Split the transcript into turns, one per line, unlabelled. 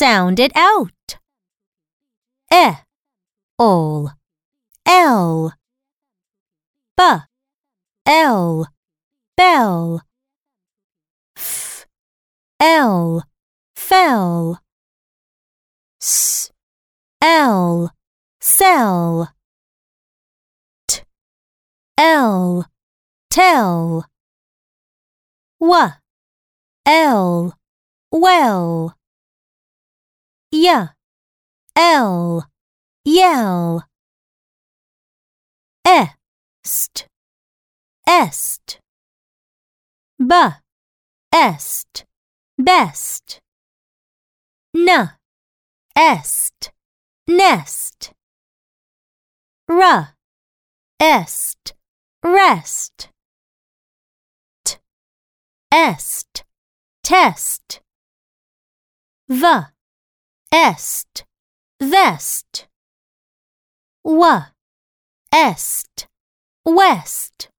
Sound it out. E, all, L. B, L, bell. F, L, fell. S, L, sell. T, L, tell. W, L, well. Y, L, yell. Est, est. B, est, best. N, est, nest. R, est, rest. T, est, test. V, est, vest. W, est, west.